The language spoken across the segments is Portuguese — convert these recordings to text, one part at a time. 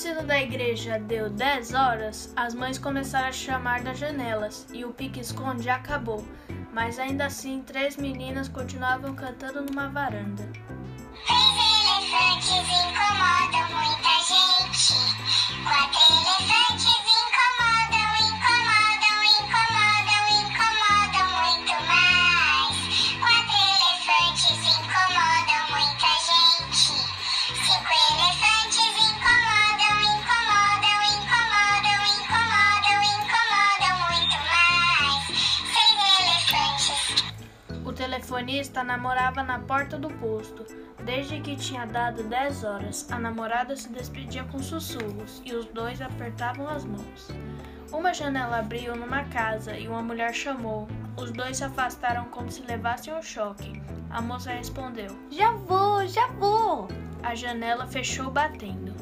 sino da igreja deu 10 horas, as mães começaram a chamar das janelas e o pique-esconde acabou. Mas ainda assim, três meninas continuavam cantando numa varanda. Telefonista namorava na porta do posto. Desde que tinha dado 10 horas, a namorada se despedia com sussurros e os dois apertavam as mãos. Uma janela abriu numa casa e uma mulher chamou. Os dois se afastaram como se levassem um choque. A moça respondeu. Já vou, já vou. A janela fechou batendo.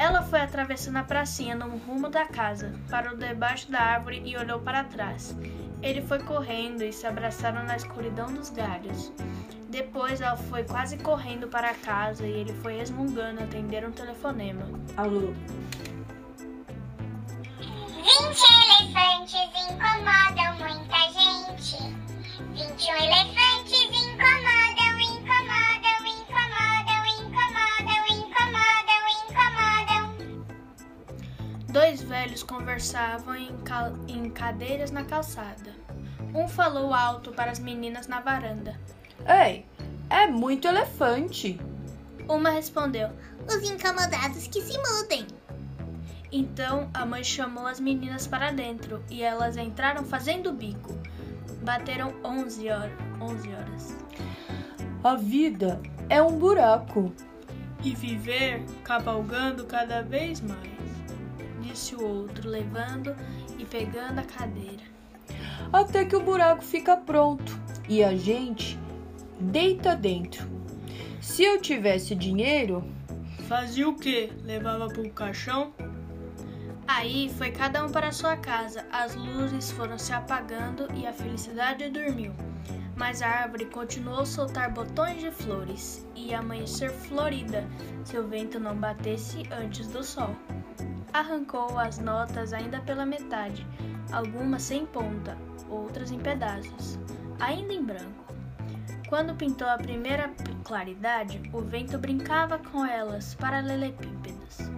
Ela foi atravessando a pracinha no rumo da casa, parou debaixo da árvore e olhou para trás. Ele foi correndo e se abraçaram na escuridão dos galhos. Depois ela foi quase correndo para casa e ele foi resmungando atender um telefonema. Alô? Vinte elefantes incomodam muita gente. Vinte e um elefantes Dois velhos conversavam em, cal- em cadeiras na calçada. Um falou alto para as meninas na varanda. Ei, é muito elefante. Uma respondeu. Os incomodados que se mudem. Então a mãe chamou as meninas para dentro e elas entraram fazendo bico. Bateram 11 horas. 11 horas. A vida é um buraco. E viver cavalgando cada vez mais, disse o outro, levando e pegando a cadeira. Até que o buraco fica pronto e a gente deita dentro. Se eu tivesse dinheiro, Fazia o quê? Levava pro caixão? Aí foi cada um para sua casa, as luzes foram se apagando e a felicidade dormiu. Mas a árvore continuou a soltar botões de flores e amanhecer florida se o vento não batesse antes do sol. Arrancou as notas ainda pela metade, algumas sem ponta, outras em pedaços, ainda em branco. Quando pintou a primeira claridade, o vento brincava com elas paralelepípedas.